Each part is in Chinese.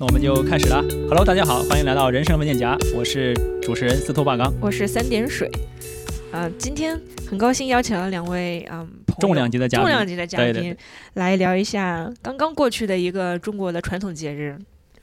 那我们就开始了。Hello，大家好，欢迎来到人生文件夹，我是主持人司徒霸刚，我是三点水。呃，今天很高兴邀请了两位嗯重量级的嘉宾，重量级的嘉宾来聊一下刚刚过去的一个中国的传统节日，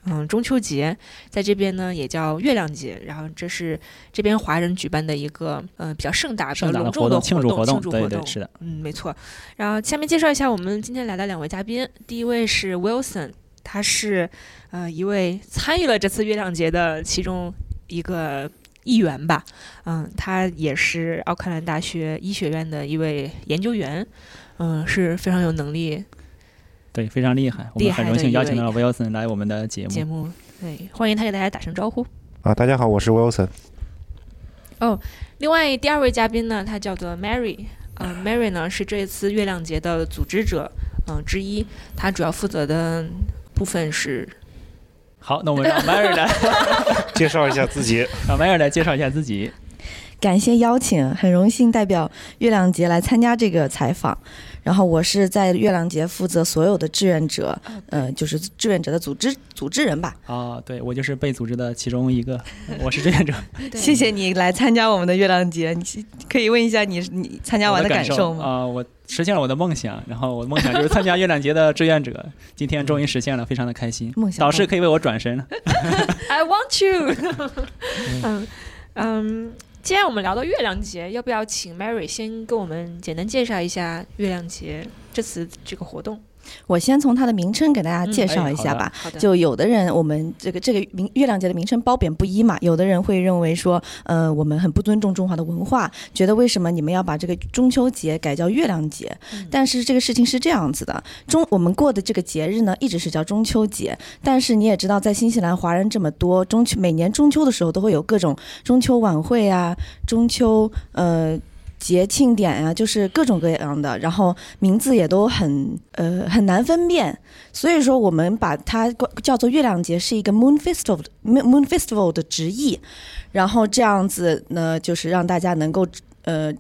嗯，中秋节，在这边呢也叫月亮节，然后这是这边华人举办的一个呃比较盛大、比较隆重的活动。庆祝活动，对对是的，嗯，没错。然后下面介绍一下我们今天来的两位嘉宾，第一位是 Wilson。他是，呃，一位参与了这次月亮节的其中一个一员吧，嗯，他也是奥克兰大学医学院的一位研究员，嗯，是非常有能力，对，非常厉害，我们很荣幸邀请到了 Wilson 来我们的节目，节目，对，欢迎他给大家打声招呼。啊，大家好，我是 Wilson。哦，另外第二位嘉宾呢，他叫做 Mary，呃，Mary 呢是这次月亮节的组织者，嗯，之一，他主要负责的。部分是好，那我们让 Mary 来 介绍一下自己。让 Mary 来介绍一下自己。感谢邀请，很荣幸代表月亮节来参加这个采访。然后我是在月亮节负责所有的志愿者，呃，就是志愿者的组织组织人吧。啊，对，我就是被组织的其中一个，我是志愿者。谢谢你来参加我们的月亮节，你可以问一下你你参加完的感受吗？啊，我实现了我的梦想，然后我的梦想就是参加月亮节的志愿者，今天终于实现了，非常的开心。梦想导师可以为我转身了。I want you。嗯嗯。既然我们聊到月亮节，要不要请 Mary 先跟我们简单介绍一下月亮节这次这个活动？我先从它的名称给大家介绍一下吧。就有的人，我们这个这个名月亮节的名称褒贬不一嘛。有的人会认为说，呃，我们很不尊重中华的文化，觉得为什么你们要把这个中秋节改叫月亮节？但是这个事情是这样子的，中我们过的这个节日呢，一直是叫中秋节。但是你也知道，在新西兰华人这么多，中秋每年中秋的时候都会有各种中秋晚会啊，中秋呃。节庆点呀，就是各种各样的，然后名字也都很呃很难分辨，所以说我们把它叫做月亮节，是一个 Moon Festival Moon Festival 的直译，然后这样子呢，就是让大家能够呃。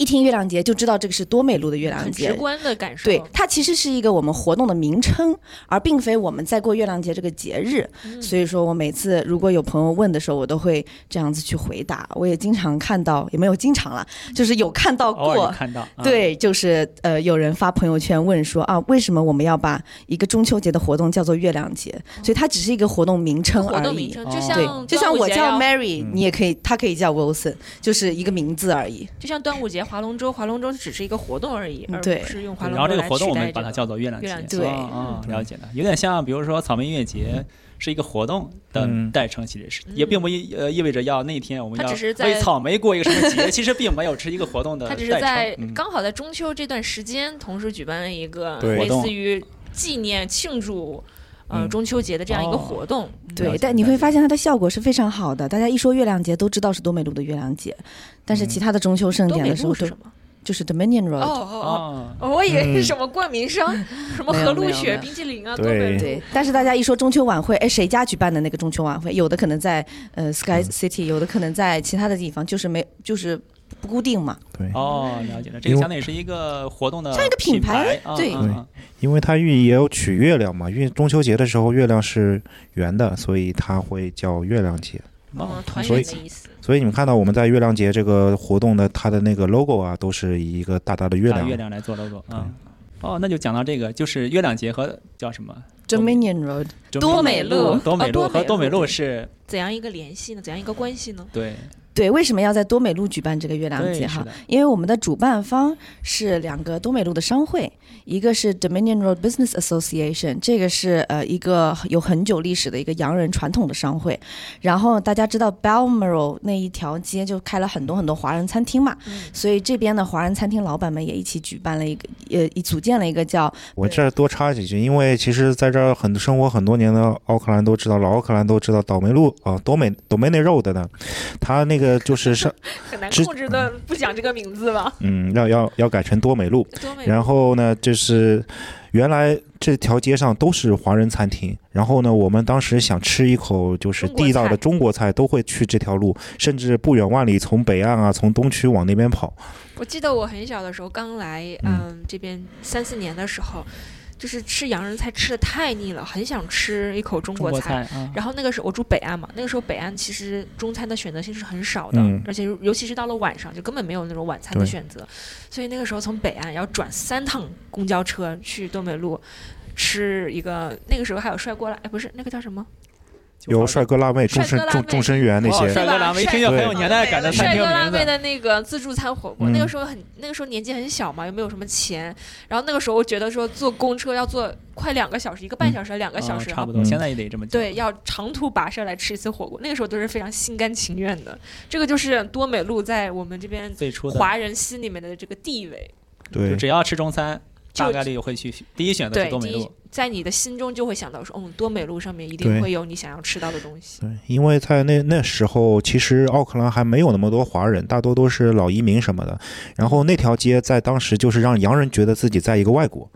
一听月亮节就知道这个是多美路的月亮节，直观的感受。对，它其实是一个我们活动的名称，而并非我们在过月亮节这个节日。所以说我每次如果有朋友问的时候，我都会这样子去回答。我也经常看到，也没有经常了，就是有看到过。看到。对，就是呃，有人发朋友圈问说啊，为什么我们要把一个中秋节的活动叫做月亮节？所以它只是一个活动名称而已。活动名称就像就像我叫 Mary，你也可以，他可以叫 Wilson，就是一个名字而已。就像端午节。划龙舟，划龙舟只是一个活动而已，而不是用划龙舟然后这个活动我们把它叫做月亮节。对，嗯，了解了，有点像，比如说草莓音乐节是一个活动的代称，其实是也并不意呃意味着要那天我们要为草莓过一个什么节，其实并没有是一个活动的。它只是在刚好在中秋这段时间，同时举办了一个类似于纪念庆祝。呃，中秋节的这样一个活动，对，但你会发现它的效果是非常好的。大家一说月亮节，都知道是多美路的月亮节，但是其他的中秋盛典的时候，是什么？就是 Dominion Road。哦哦哦，我以为是什么冠名商，什么和路雪冰淇淋啊，对对。但是大家一说中秋晚会，哎，谁家举办的那个中秋晚会？有的可能在呃 Sky City，有的可能在其他的地方，就是没就是。不固定嘛？对哦，了解了。这个相当于是一个活动的，像一个品牌。对对，因为它寓意也有取月亮嘛，因为中秋节的时候月亮是圆的，所以它会叫月亮节。哦，团圆的意思所以你们看到我们在月亮节这个活动的它的那个 logo 啊，都是以一个大大的月亮月亮来做 logo 啊。哦，那就讲到这个，就是月亮节和叫什么 Dominion Road 多美路，多美路和多美路是怎样一个联系呢？怎样一个关系呢？对。对，为什么要在多美路举办这个月亮节哈？因为我们的主办方是两个多美路的商会，一个是 Dominion Road Business Association，这个是呃一个有很久历史的一个洋人传统的商会。然后大家知道 Balmoral 那一条街就开了很多很多华人餐厅嘛，所以这边的华人餐厅老板们也一起举办了一个呃组建了一个叫……我这儿多插几句，因为其实在这儿很生活很多年的奥克兰都知道，老奥克兰都知道倒霉路啊，多美 Dominion Road 的，他那。个就是上 很难控制的，不讲这个名字吧？嗯，要要要改成多美路。然后呢，就是原来这条街上都是华人餐厅。然后呢，我们当时想吃一口就是地道的中国菜，都会去这条路，甚至不远万里从北岸啊，从东区往那边跑。我记得我很小的时候刚来，嗯，这边三四年的时候。就是吃洋人菜吃的太腻了，很想吃一口中国菜。然后那个时候我住北岸嘛，那个时候北岸其实中餐的选择性是很少的，而且尤其是到了晚上，就根本没有那种晚餐的选择。所以那个时候从北岸要转三趟公交车去东北路吃一个，那个时候还有帅锅了，哎，不是那个叫什么？有帅哥辣妹、众生众众生缘那些，帅哥辣妹听着很有年代感的帅哥辣妹的那个自助餐火锅，那个时候很那个时候年纪很小嘛，又没有什么钱，然后那个时候我觉得说坐公车要坐快两个小时，一个半小时两个小时，差不多，现在也得这么对，要长途跋涉来吃一次火锅，那个时候都是非常心甘情愿的。这个就是多美路在我们这边最初华人心里面的这个地位。对，只要吃中餐。大概率会去第一选择是多美路，在你的心中就会想到说，嗯，多美路上面一定会有你想要吃到的东西。对，因为在那那时候，其实奥克兰还没有那么多华人，大多都是老移民什么的。然后那条街在当时就是让洋人觉得自己在一个外国，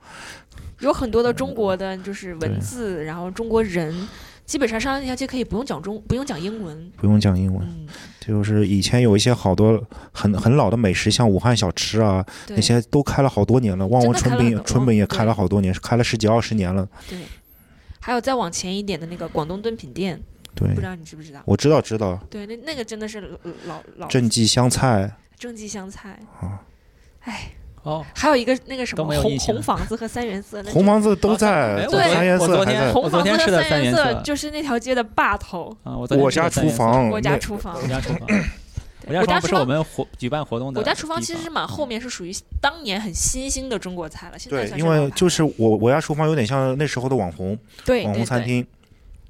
有很多的中国的就是文字，然后中国人。基本上上那条街可以不用讲中，不用讲英文，不用讲英文，就是以前有一些好多很很老的美食，像武汉小吃啊，那些都开了好多年了。旺旺春饼，春饼也开了好多年，开了十几二十年了。对，还有再往前一点的那个广东炖品店，对，不知道你知不知道？我知道，知道。对，那那个真的是老老。正记湘菜。正记湘菜。啊。哎。哦，还有一个那个什么红红房子和三原色，红房子都在，对，三原色还在。红房子和三原色就是那条街的霸头。我家厨房，我家厨房，我家厨房，我家厨房不是我们活举办活动的。我家厨房其实是蛮后面，是属于当年很新兴的中国菜了。现在对，因为就是我我家厨房有点像那时候的网红，对网红餐厅。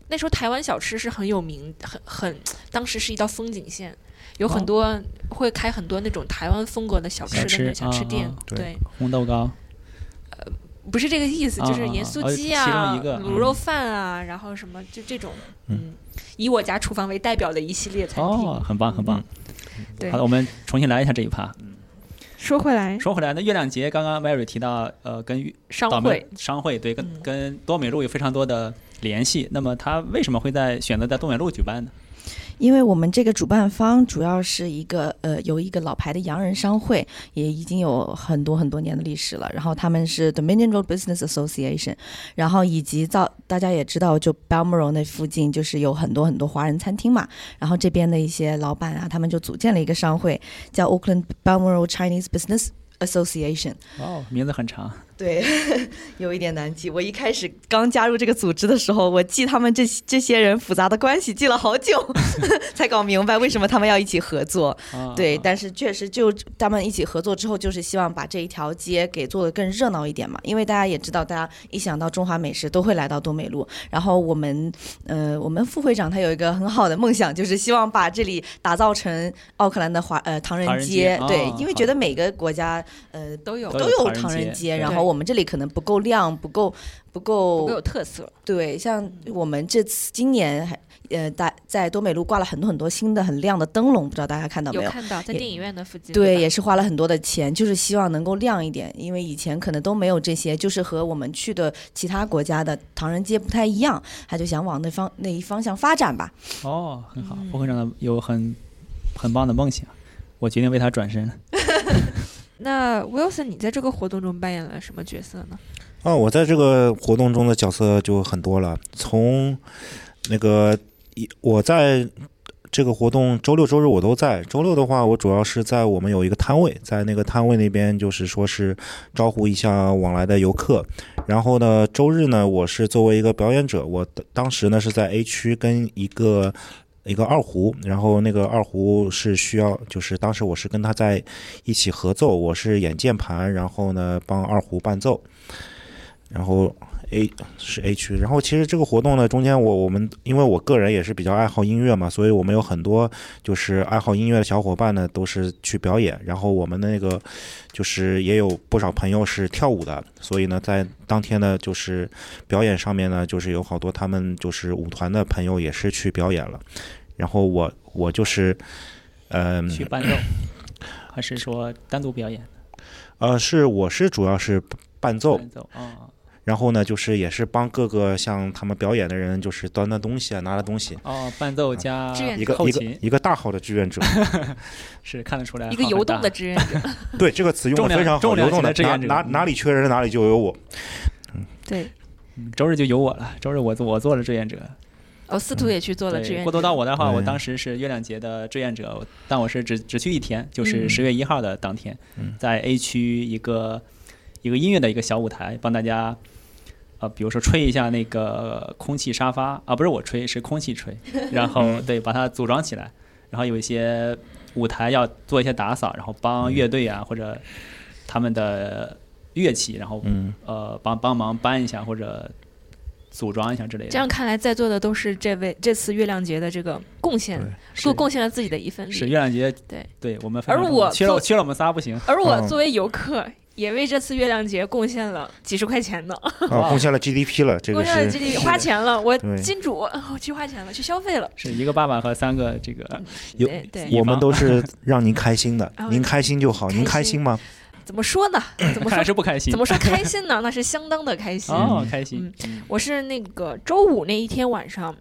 那时候台湾小吃是很有名，很很，当时是一道风景线。有很多会开很多那种台湾风格的小吃的小吃店，对红豆糕，呃，不是这个意思，就是盐酥鸡啊，卤肉饭啊，然后什么就这种，嗯，以我家厨房为代表的一系列餐厅，哦，很棒很棒。对，好的，我们重新来一下这一趴。说回来，说回来，那月亮节刚刚 Mary 提到，呃，跟商会商会对，跟跟多美路有非常多的联系。那么他为什么会在选择在多美路举办呢？因为我们这个主办方主要是一个呃，有一个老牌的洋人商会，也已经有很多很多年的历史了。然后他们是 Dominion Road Business Association，然后以及到大家也知道，就 Balmoral 那附近就是有很多很多华人餐厅嘛。然后这边的一些老板啊，他们就组建了一个商会，叫 Oakland Balmoral Chinese Business Association。哦，名字很长。对，有一点难记。我一开始刚加入这个组织的时候，我记他们这这些人复杂的关系记了好久，才搞明白为什么他们要一起合作。对，但是确实就他们一起合作之后，就是希望把这一条街给做的更热闹一点嘛。因为大家也知道，大家一想到中华美食都会来到多美路。然后我们呃，我们副会长他有一个很好的梦想，就是希望把这里打造成奥克兰的华呃唐人街。对，因为觉得每个国家呃都有都有唐人街，然后。我们这里可能不够亮，不够不够不够有特色。对，像我们这次今年还呃，大在多美路挂了很多很多新的很亮的灯笼，不知道大家看到没有？看到，在电影院的附近。对，也是花了很多的钱，就是希望能够亮一点，因为以前可能都没有这些，就是和我们去的其他国家的唐人街不太一样，他就想往那方那一方向发展吧。哦，很好，副会长有很很棒的梦想，我决定为他转身。那 Wilson，你在这个活动中扮演了什么角色呢？啊，我在这个活动中的角色就很多了。从那个一，我在这个活动周六周日我都在。周六的话，我主要是在我们有一个摊位，在那个摊位那边就是说是招呼一下往来的游客。然后呢，周日呢，我是作为一个表演者，我当时呢是在 A 区跟一个。一个二胡，然后那个二胡是需要，就是当时我是跟他在一起合奏，我是演键盘，然后呢帮二胡伴奏，然后。A 是 A 区，然后其实这个活动呢，中间我我们因为我个人也是比较爱好音乐嘛，所以我们有很多就是爱好音乐的小伙伴呢，都是去表演。然后我们那个就是也有不少朋友是跳舞的，所以呢，在当天呢，就是表演上面呢，就是有好多他们就是舞团的朋友也是去表演了。然后我我就是嗯，去伴奏，还是说单独表演？呃，是我是主要是伴奏。伴奏啊。然后呢，就是也是帮各个像他们表演的人，就是端端东西啊，拿了东西。哦，伴奏加一个一个一个大号的志愿者，是看得出来。一个游动的志愿者。对这个词用的非常好，游动的志愿者，哪哪里缺人哪里就有我。对，周日就有我了。周日我做我做了志愿者。哦，司徒也去做了志愿者。过渡到我的话，我当时是月亮节的志愿者，但我是只只去一天，就是十月一号的当天，在 A 区一个一个音乐的一个小舞台，帮大家啊，比如说吹一下那个空气沙发啊，不是我吹，是空气吹，然后对，把它组装起来，然后有一些舞台要做一些打扫，然后帮乐队啊或者他们的乐器，然后呃帮帮忙搬一下或者。组装一下之类的。这样看来，在座的都是这位这次月亮节的这个贡献，都贡献了自己的一份力。是月亮节，对对，我们。而我缺了缺了我们仨不行。而我作为游客，也为这次月亮节贡献了几十块钱呢。啊，贡献了 GDP 了，这个贡献了 GDP，花钱了，我金主，我去花钱了，去消费了。是一个爸爸和三个这个有，我们都是让您开心的，您开心就好，您开心吗？怎么说呢？怎么还是不开心？怎么说开心呢？那是相当的开心哦，开心。我是那个周五那一天晚上，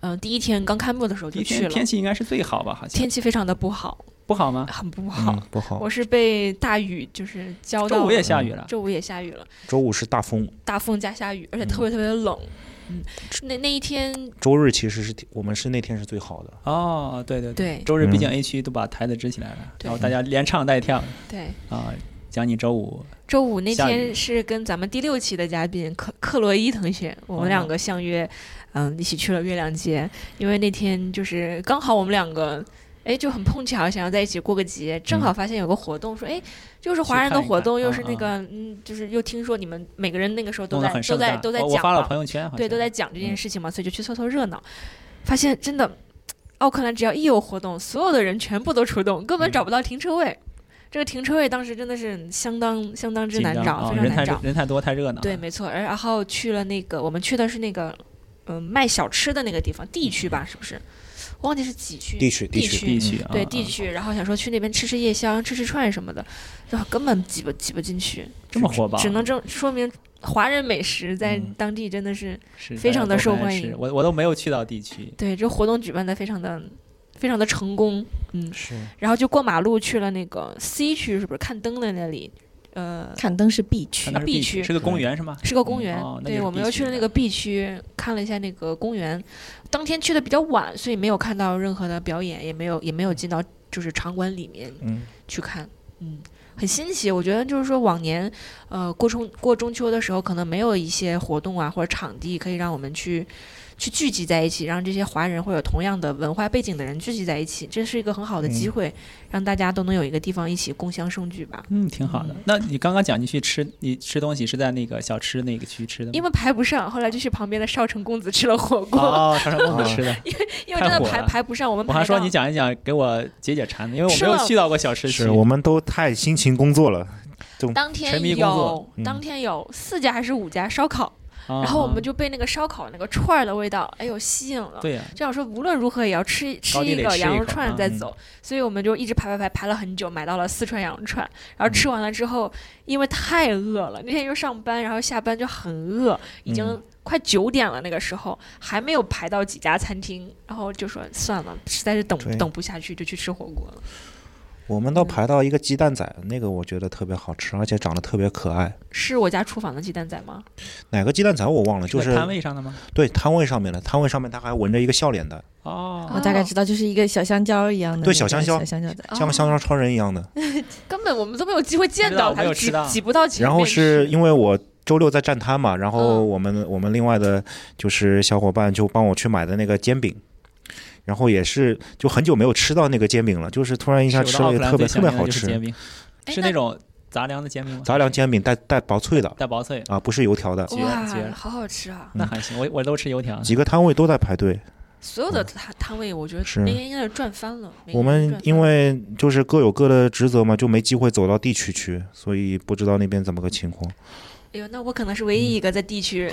嗯，第一天刚开幕的时候就去了。天气应该是最好吧？好像天气非常的不好，不好吗？很不好，不好。我是被大雨就是浇到。周五也下雨了。周五也下雨了。周五是大风，大风加下雨，而且特别特别的冷。嗯，那那一天周日其实是我们是那天是最好的。哦，对对对，周日毕竟 A 区都把台子支起来了，然后大家连唱带跳。对啊。讲你周五，周五那天是跟咱们第六期的嘉宾克克洛伊同学，我们两个相约，嗯，一起去了月亮街。因为那天就是刚好我们两个，哎，就很碰巧想要在一起过个节，正好发现有个活动，说哎，就是华人的活动，又是那个，嗯，就是又听说你们每个人那个时候都在都在都在讲，发了朋友圈，对，都在讲这件事情嘛，所以就去凑凑热闹。发现真的，奥克兰只要一有活动，所有的人全部都出动，根本找不到停车位。这个停车位当时真的是相当相当之难找，非常难找，人太多太热闹。对，没错。然后去了那个，我们去的是那个，嗯，卖小吃的那个地方，D 区吧，是不是？忘记是几区地区地区地区，对地区。然后想说去那边吃吃夜宵，吃吃串什么的，根本挤不挤不进去。这么火爆，只能证说明华人美食在当地真的是非常的受欢迎。我我都没有去到地区。对，这活动举办的非常的。非常的成功，嗯，是，然后就过马路去了那个 C 区，是不是看灯的那里？呃，看灯是 B 区，B 区是个公园是吗？是个公园，对，我们又去了那个 B 区，看了一下那个公园。当天去的比较晚，所以没有看到任何的表演，也没有也没有进到就是场馆里面去看，嗯，很新奇。我觉得就是说往年，呃，过中过中秋的时候，可能没有一些活动啊或者场地可以让我们去。去聚集在一起，让这些华人或者同样的文化背景的人聚集在一起，这是一个很好的机会，让大家都能有一个地方一起共襄盛举吧。嗯，挺好的。那你刚刚讲你去吃，你吃东西是在那个小吃那个区吃的吗？因为排不上，后来就去旁边的少城公子吃了火锅。哦，少城公子吃的。因为 因为真的排排不上，我们我还说你讲一讲，给我解解馋，因为我没有去到过小吃区。是，我们都太辛勤工作了，当天有当天有四家还是五家烧烤。然后我们就被那个烧烤那个串儿的味道，哎呦吸引了。对呀，这样说无论如何也要吃吃一个羊肉串再走，所以我们就一直排排排排了很久，买到了四川羊肉串。然后吃完了之后，因为太饿了，那天又上班，然后下班就很饿，已经快九点了，那个时候还没有排到几家餐厅，然后就说算了，实在是等等不下去，就去吃火锅了。我们都排到一个鸡蛋仔，那个我觉得特别好吃，而且长得特别可爱。是我家厨房的鸡蛋仔吗？哪个鸡蛋仔我忘了，就是摊位上的吗？对，摊位上面的，摊位上面他还纹着一个笑脸的。哦，我大概知道，就是一个小香蕉一样的。对，小香蕉，小香蕉像个香蕉超人一样的。根本我们都没有机会见到，他，挤挤不到前面。然后是因为我周六在站摊嘛，然后我们我们另外的就是小伙伴就帮我去买的那个煎饼。然后也是，就很久没有吃到那个煎饼了，就是突然一下吃了个，特别特别好吃。煎饼是那种杂粮的煎饼吗？杂粮煎饼带带薄脆的，带薄脆啊，不是油条的。哇，好好吃啊！那还行，我我都吃油条。几个摊位都在排队，所有的摊摊位，我觉得那天应该是赚翻了。我们因为就是各有各的职责嘛，就没机会走到地区去，所以不知道那边怎么个情况。哎呦，那我可能是唯一一个在地区。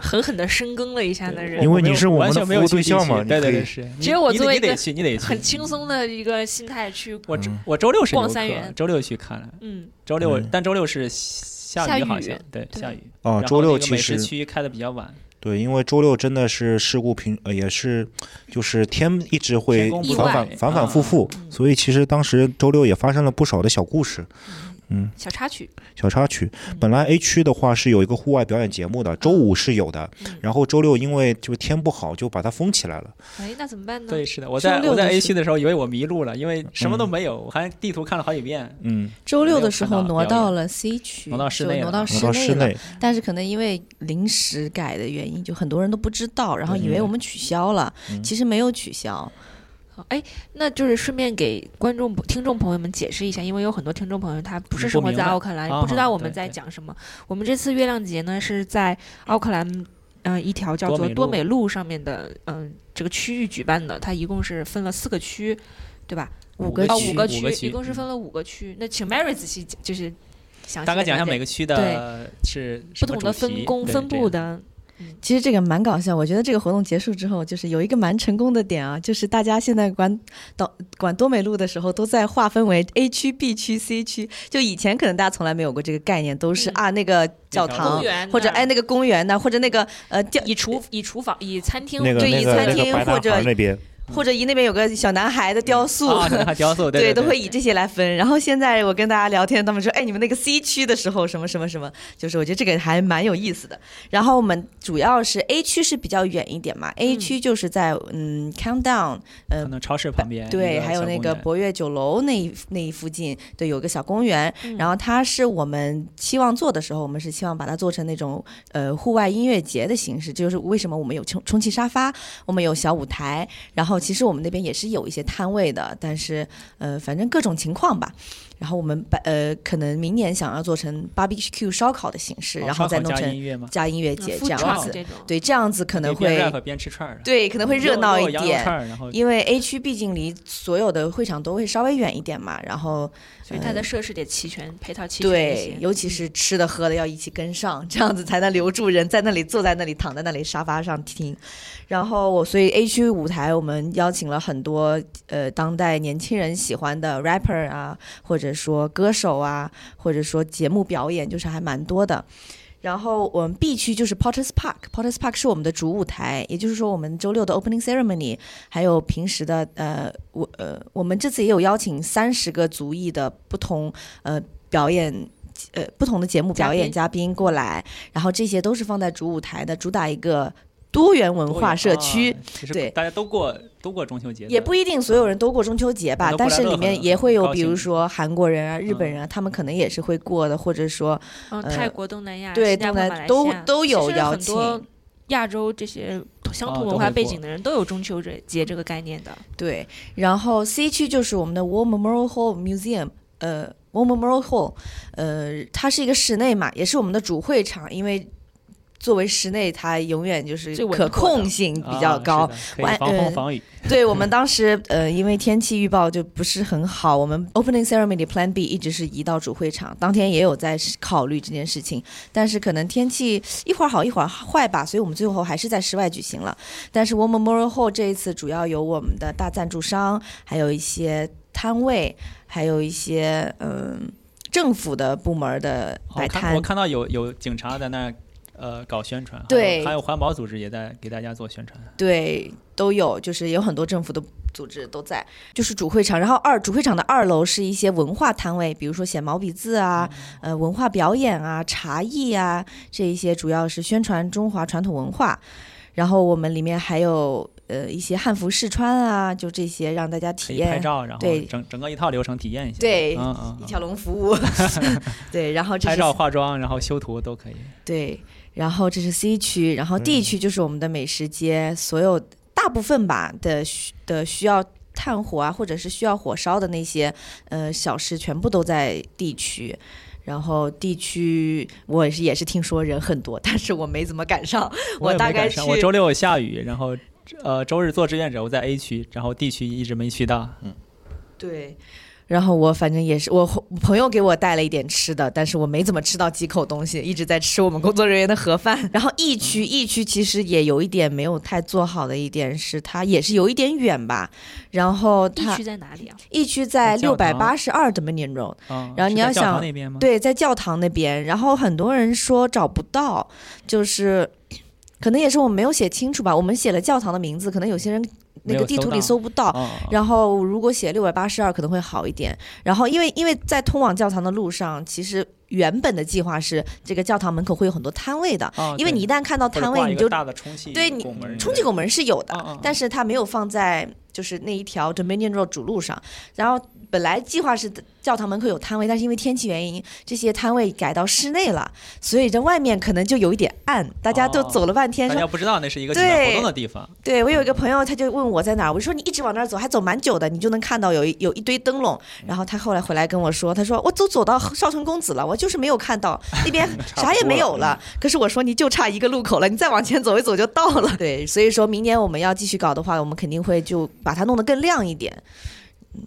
狠狠的深耕了一下的人，因为你是我们的服务对象嘛，对对对，是。只有我作为一个你得很轻松的一个心态去。我我周六是逛三元，周六去看了。嗯，周六但周六是下雨，好像对下雨。哦，周六其实区开的比较晚。对，因为周六真的是事故频，呃，也是就是天一直会反反反反复复，所以其实当时周六也发生了不少的小故事。嗯，小插曲，小插曲。本来 A 区的话是有一个户外表演节目的，周五是有的，然后周六因为就天不好，就把它封起来了。哎，那怎么办呢？对，是的，我在我在 A 区的时候以为我迷路了，因为什么都没有，我还地图看了好几遍。嗯，周六的时候挪到了 C 区，挪到室内，挪到室内了。但是可能因为临时改的原因，就很多人都不知道，然后以为我们取消了，其实没有取消。哎，那就是顺便给观众、听众朋友们解释一下，因为有很多听众朋友他不是生活在奥克兰，不知道我们在讲什么。我们这次月亮节呢是在奥克兰，嗯，一条叫做多美路上面的，嗯，这个区域举办的。它一共是分了四个区，对吧？五个区，五个区，一共是分了五个区。那请 Mary 仔细就是详细大概讲一下每个区的是不同的分工分布的。其实这个蛮搞笑，我觉得这个活动结束之后，就是有一个蛮成功的点啊，就是大家现在管到管多美路的时候，都在划分为 A 区、B 区、C 区。就以前可能大家从来没有过这个概念，都是啊那个教堂或者哎那个公园呢，或者那个呃以厨以厨房以餐厅对以餐厅或者那边。或者以那边有个小男孩的雕塑，雕塑 对，都会以这些来分。然后现在我跟大家聊天，他们说：“哎，你们那个 C 区的时候什么什么什么，就是我觉得这个还蛮有意思的。”然后我们主要是 A 区是比较远一点嘛，A 区就是在嗯 Countdown，呃，超市旁边，对，还有那个博悦酒楼那一那一附近，对，有个小公园。然后它是我们期望做的时候，我们是希望把它做成那种呃户外音乐节的形式。就是为什么我们有充充气沙发，我们有小舞台，然后。其实我们那边也是有一些摊位的，但是呃，反正各种情况吧。然后我们把呃，可能明年想要做成 barbecue 烧烤的形式，然后再弄成加音乐节这样子。对，这样子可能会边吃串对，可能会热闹一点。因为 A 区毕竟离所有的会场都会稍微远一点嘛，然后所以它的设施得齐全，配套齐全对，尤其是吃的喝的要一起跟上，这样子才能留住人在那里坐在那里躺在那里沙发上听。然后我所以 A 区舞台我们邀请了很多呃当代年轻人喜欢的 rapper 啊，或者说歌手啊，或者说节目表演，就是还蛮多的。然后我们 B 区就是 Potters Park，Potters Park 是我们的主舞台，也就是说我们周六的 Opening Ceremony，还有平时的呃我呃我们这次也有邀请三十个族裔的不同呃表演呃不同的节目表演嘉宾过来，然后这些都是放在主舞台的，主打一个。多元文化社区，对，大家都过都过中秋节，也不一定所有人都过中秋节吧，但是里面也会有，比如说韩国人啊、日本人啊，他们可能也是会过的，或者说，嗯，泰国、东南亚、对，东南都都有邀请，亚洲这些相同文化背景的人都有中秋节这个概念的。对，然后 C 区就是我们的 War Memorial Hall Museum，呃，War Memorial Hall，呃，它是一个室内嘛，也是我们的主会场，因为。作为室内，它永远就是可控性比较高，防风防雨。对我们当时，呃，因为天气预报就不是很好，我们 opening ceremony plan B 一直是移到主会场。当天也有在考虑这件事情，但是可能天气一会儿好一会儿坏吧，所以我们最后还是在室外举行了。但是 War Memorial Hall 这一次主要有我们的大赞助商，还有一些摊位，还有一些嗯政府的部门的摆摊。我看到有有警察在那。呃，搞宣传，对，还有环保组织也在给大家做宣传，对，都有，就是有很多政府的组织都在，就是主会场，然后二主会场的二楼是一些文化摊位，比如说写毛笔字啊，呃，文化表演啊，茶艺啊，这一些主要是宣传中华传统文化，然后我们里面还有呃一些汉服试穿啊，就这些让大家体验。拍照，然后对。整整个一套流程体验一下，对，嗯嗯，一条龙服务，对，然后拍照、化妆，然后修图都可以，对。然后这是 C 区，然后 D 区就是我们的美食街，所有大部分吧的需的需要炭火啊，或者是需要火烧的那些呃小吃，全部都在 D 区。然后 D 区我也是也是听说人很多，但是我没怎么赶上。我大概去，我周六下雨，然后呃周日做志愿者，我在 A 区，然后 D 区一直没去到。嗯，对。然后我反正也是，我朋友给我带了一点吃的，但是我没怎么吃到几口东西，一直在吃我们工作人员的盒饭。然后 E 区，E 区其实也有一点没有太做好的一点是，它也是有一点远吧。然后 E 区在哪里啊？E 区在六百八十二的 m i n Road。然后你要想，对，在教堂那边。然后很多人说找不到，就是 可能也是我们没有写清楚吧。我们写了教堂的名字，可能有些人。那个地图里搜不到。然后如果写六百八十二可能会好一点。然后因为因为在通往教堂的路上，其实原本的计划是这个教堂门口会有很多摊位的，因为你一旦看到摊位，你就对你充气拱门是有的，但是它没有放在就是那一条 Dominion Road 主路上，然后。本来计划是教堂门口有摊位，但是因为天气原因，这些摊位改到室内了，所以这外面可能就有一点暗。大家都走了半天，大家不知道那是一个举办活动的地方。对我有一个朋友，他就问我在哪儿，我说你一直往那儿走，还走蛮久的，你就能看到有一有一堆灯笼。然后他后来回来跟我说，他说我都走到少城公子了，我就是没有看到那边啥也没有了。可是我说你就差一个路口了，你再往前走一走就到了。对，所以说明年我们要继续搞的话，我们肯定会就把它弄得更亮一点。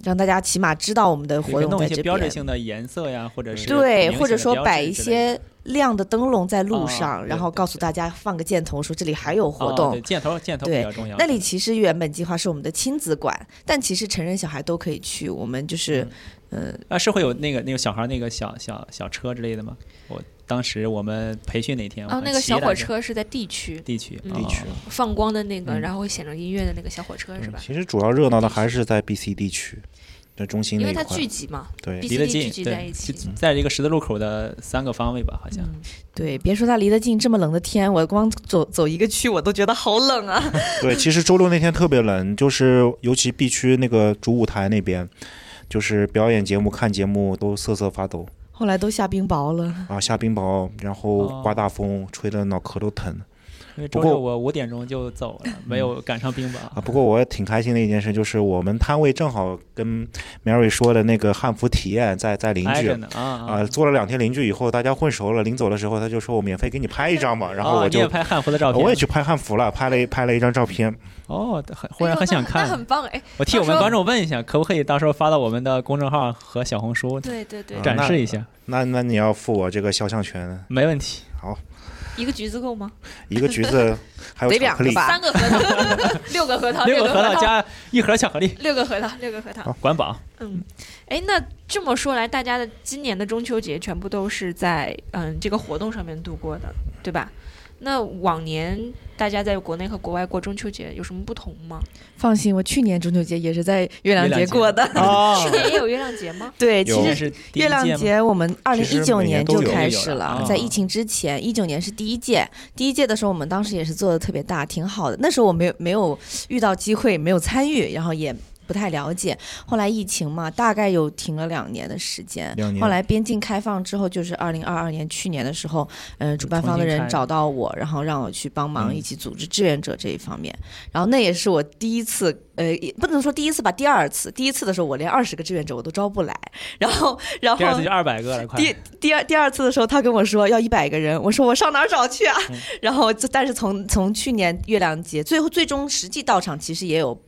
让大家起码知道我们的活动在这边。标志性的颜色呀，或者是对，或者说摆一些亮的灯笼在路上，然后告诉大家放个箭头，说这里还有活动。箭头，箭头比较重要。那里其实原本计划是我们的亲子馆，但其实成人小孩都可以去。我们就是，呃，啊，是会有那个那个小孩那个小小小车之类的吗？我。当时我们培训那天，哦，那个小火车是在 D 区，D 区，D 区放光的那个，然后会显着音乐的那个小火车是吧？其实主要热闹的还是在 B、C、D 区的中心因为它聚集嘛，对，离得近，聚集在一起，在一个十字路口的三个方位吧，好像。对，别说它离得近，这么冷的天，我光走走一个区我都觉得好冷啊。对，其实周六那天特别冷，就是尤其 B 区那个主舞台那边，就是表演节目、看节目都瑟瑟发抖。后来都下冰雹了啊！下冰雹，然后刮大风，吹的脑壳都疼。不过我五点钟就走了，没有赶上冰雹啊。不过我挺开心的一件事就是，我们摊位正好跟 Mary 说的那个汉服体验在在邻居啊啊！做了两天邻居以后，大家混熟了。临走的时候，他就说我免费给你拍一张吧。然后我就拍汉服的照片，我也去拍汉服了，拍了拍了一张照片。哦，很忽然很想看，很棒哎！我替我们观众问一下，可不可以到时候发到我们的公众号和小红书？对对对，展示一下。那那你要付我这个肖像权？没问题。好，一个橘子够吗？一个橘子 还有巧克力，三个核桃，六个核桃，六个核桃加一盒巧克力，六个核桃，六个核桃，管饱。嗯，哎，那这么说来，大家的今年的中秋节全部都是在嗯这个活动上面度过的，对吧？那往年大家在国内和国外过中秋节有什么不同吗？放心，我去年中秋节也是在月亮节过的。去年也有月亮节吗？对，其实月亮节我们二零一九年就开始了，在疫情之前，一九年是第一届。第一届的时候，我们当时也是做的特别大，挺好的。那时候我没有没有遇到机会，没有参与，然后也。不太了解，后来疫情嘛，大概有停了两年的时间。后来边境开放之后，就是二零二二年去年的时候，嗯，主办方的人找到我，然后让我去帮忙一起组织志愿者这一方面。然后那也是我第一次，呃，不能说第一次吧，第二次。第一次的时候，我连二十个志愿者我都招不来。然后，然后第二次就二百个了，快第第二第二次的时候，他跟我说要一百个人，我说我上哪儿找去啊？然后，但是从从去年月亮节，最后最终实际到场其实也有。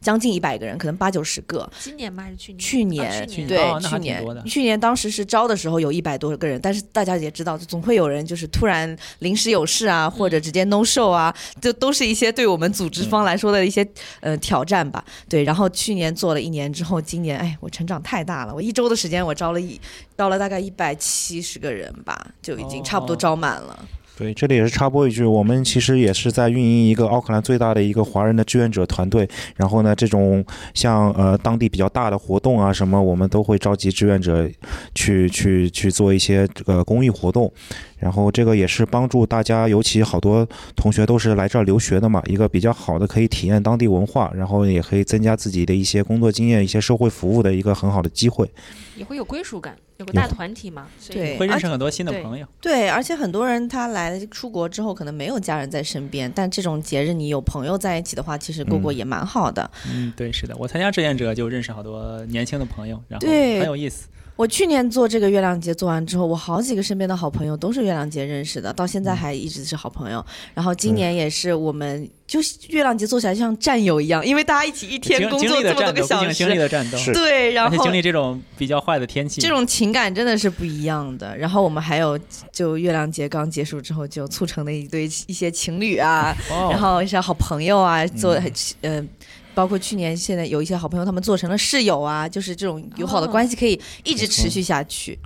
将近一百个人，可能八九十个。今年吗？还是去年？去年，对，去年，去年当时是招的时候有一百多个人，但是大家也知道，总会有人就是突然临时有事啊，或者直接 no show 啊，就都是一些对我们组织方来说的一些呃挑战吧。对，然后去年做了一年之后，今年哎，我成长太大了，我一周的时间我招了一招了大概一百七十个人吧，就已经差不多招满了。对，这里也是插播一句，我们其实也是在运营一个奥克兰最大的一个华人的志愿者团队。然后呢，这种像呃当地比较大的活动啊什么，我们都会召集志愿者去去去做一些这个公益活动。然后这个也是帮助大家，尤其好多同学都是来这儿留学的嘛，一个比较好的可以体验当地文化，然后也可以增加自己的一些工作经验、一些社会服务的一个很好的机会。也会有归属感。有个大团体嘛，对，会认识很多新的朋友。对，而且很多人他来出国之后，可能没有家人在身边，但这种节日你有朋友在一起的话，其实过过也蛮好的。嗯，对，是的，我参加志愿者就认识好多年轻的朋友，然后很有意思。我去年做这个月亮节做完之后，我好几个身边的好朋友都是月亮节认识的，到现在还一直是好朋友。然后今年也是我们就月亮节做起来像战友一样，因为大家一起一天工作这么多个小时，经历的战斗，对，然后经历这种比较坏的天气，这种情感真的是不一样的。然后我们还有就月亮节刚结束之后就促成的一对一些情侣啊，然后一些好朋友啊，做嗯。包括去年，现在有一些好朋友，他们做成了室友啊，就是这种友好的关系可以一直持续下去。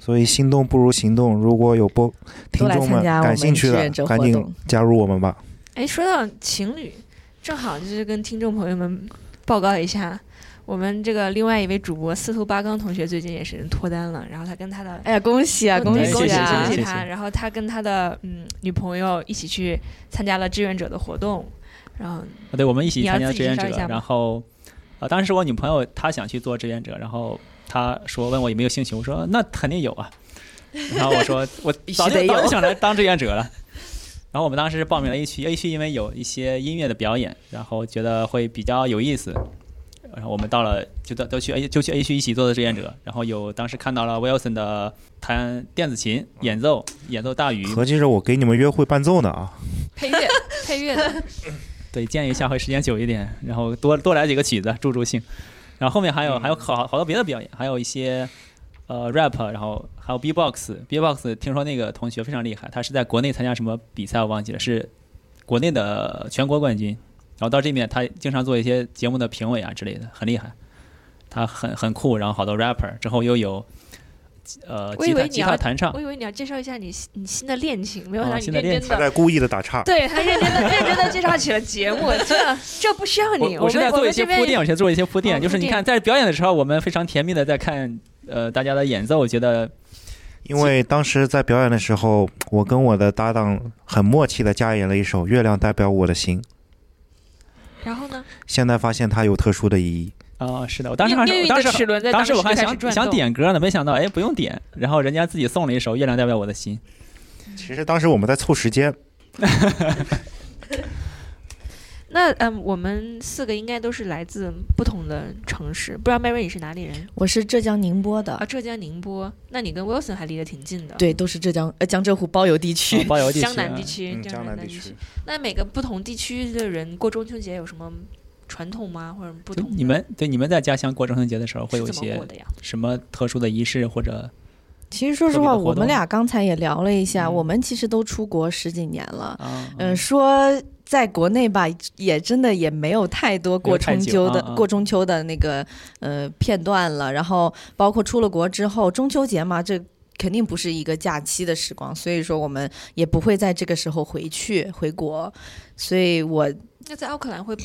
所以心动不如行动，如果有播听众们感兴趣的，赶紧加入我们吧。哎，说到情侣，正好就是跟听众朋友们报告一下。我们这个另外一位主播司徒八刚同学最近也是脱单了，然后他跟他的哎呀恭喜啊恭喜恭喜恭喜他，然后他跟他的嗯女朋友一起去参加了志愿者的活动，然后对，我们一起参加志愿者，然后啊当时我女朋友她想去做志愿者，然后她说问我有没有兴趣，我说那肯定有啊，然后我说我早就早就想来当志愿者了，然后我们当时报名了 A 区，A 区因为有一些音乐的表演，然后觉得会比较有意思。然后我们到了，就到都去 A 就去 A 区一起做的志愿者。然后有当时看到了 Wilson 的弹电子琴演奏，演奏大鱼。合计是我给你们约会伴奏呢啊！配乐配乐的。对，建议下回时间久一点，然后多多来几个曲子助助兴。然后后面还有还有好好多别的表演，还有一些呃 rap，然后还有 B-box，B-box 听说那个同学非常厉害，他是在国内参加什么比赛我忘记了，是国内的全国冠军。然后到这面，他经常做一些节目的评委啊之类的，很厉害。他很很酷，然后好多 rapper，之后又有呃吉他吉他弹唱。我以为你要介绍一下你你新的恋情，没有让你认真的。他在故意的打岔。对他认真的认真的介绍起了节目，这这不需要你。我是在做一些铺垫，我先做一些铺垫，就是你看在表演的时候，我们非常甜蜜的在看呃大家的演奏，我觉得。因为当时在表演的时候，我跟我的搭档很默契的加演了一首《月亮代表我的心》。然后呢？现在发现它有特殊的意义啊！是的，我当时还是当时当时我还想想点歌呢，没想到哎不用点，然后人家自己送了一首《月亮代表我的心》。其实当时我们在凑时间。那嗯，我们四个应该都是来自不同的城市，不知道 Mary 你是哪里人？我是浙江宁波的啊，浙江宁波。那你跟 Wilson 还离得挺近的。对，都是浙江呃江浙沪包邮地区，包邮地区，江南地区，江南地区。那每个不同地区的人过中秋节有什么传统吗？或者不同？你们对你们在家乡过中秋节的时候会有一些什么特殊的仪式或者？其实说实话，我们俩刚才也聊了一下，我们其实都出国十几年了，嗯，说。在国内吧，也真的也没有太多过中秋的过中秋的那个呃片段了。然后包括出了国之后，中秋节嘛，这肯定不是一个假期的时光，所以说我们也不会在这个时候回去回国。所以我那在奥克兰会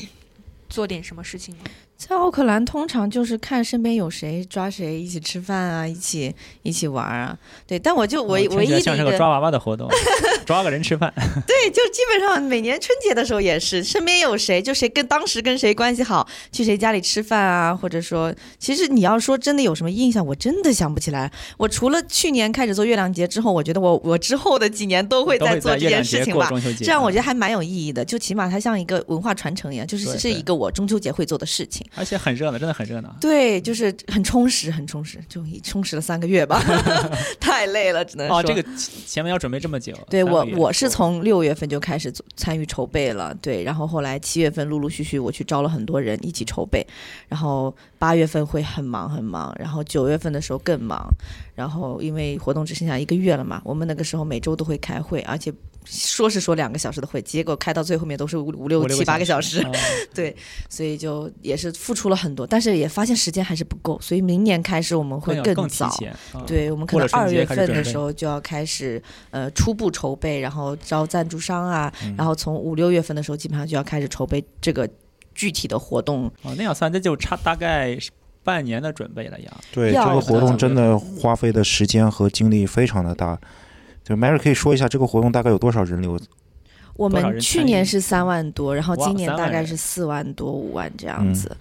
做点什么事情吗？在奥克兰，通常就是看身边有谁抓谁一起吃饭啊，一起一起玩啊。对，但我就唯唯一的像是个抓娃娃的活动，抓个人吃饭。对，就基本上每年春节的时候也是，身边有谁就谁跟当时跟谁关系好，去谁家里吃饭啊，或者说，其实你要说真的有什么印象，我真的想不起来。我除了去年开始做月亮节之后，我觉得我我之后的几年都会在做这件事情吧。这样我觉得还蛮有意义的，就起码它像一个文化传承一样，就是是一个我中秋节会做的事情。而且很热闹，真的很热闹。对，就是很充实，很充实，就充实了三个月吧，太累了，只能说。哦，这个前面要准备这么久。对我，我是从六月份就开始参与筹备了，对，然后后来七月份陆陆续续我去招了很多人一起筹备，然后八月份会很忙很忙，然后九月份的时候更忙，然后因为活动只剩下一个月了嘛，我们那个时候每周都会开会，而且。说是说两个小时的会，结果开到最后面都是五五六七八个小时，对，所以就也是付出了很多，但是也发现时间还是不够，所以明年开始我们会更早，对我们可能二月份的时候就要开始呃初步筹备，然后招赞助商啊，然后从五六月份的时候基本上就要开始筹备这个具体的活动。哦，那样算这就差大概半年的准备了呀。对，这个活动真的花费的时间和精力非常的大。就 Mary 可以说一下这个活动大概有多少人流？我们去年是三万多，然后今年大概是四万多五万这样子。